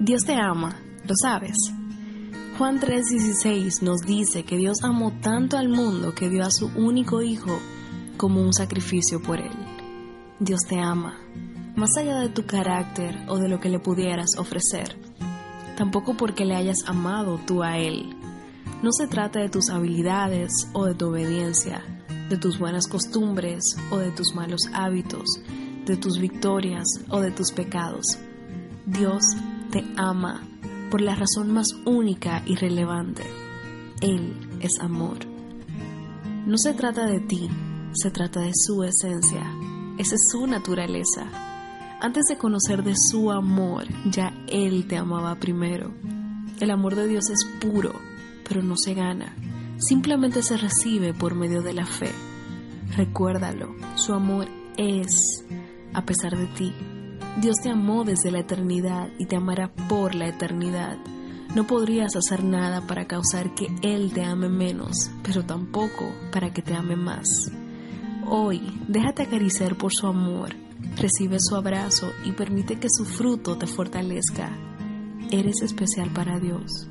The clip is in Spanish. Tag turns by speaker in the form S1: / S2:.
S1: Dios te ama, lo sabes. Juan 3:16 nos dice que Dios amó tanto al mundo que dio a su único Hijo como un sacrificio por él. Dios te ama, más allá de tu carácter o de lo que le pudieras ofrecer, tampoco porque le hayas amado tú a Él. No se trata de tus habilidades o de tu obediencia, de tus buenas costumbres o de tus malos hábitos, de tus victorias o de tus pecados. Dios te ama por la razón más única y relevante. Él es amor. No se trata de ti, se trata de su esencia. Esa es su naturaleza. Antes de conocer de su amor, ya Él te amaba primero. El amor de Dios es puro, pero no se gana. Simplemente se recibe por medio de la fe. Recuérdalo, su amor es a pesar de ti. Dios te amó desde la eternidad y te amará por la eternidad. No podrías hacer nada para causar que Él te ame menos, pero tampoco para que te ame más. Hoy, déjate acariciar por su amor, recibe su abrazo y permite que su fruto te fortalezca. Eres especial para Dios.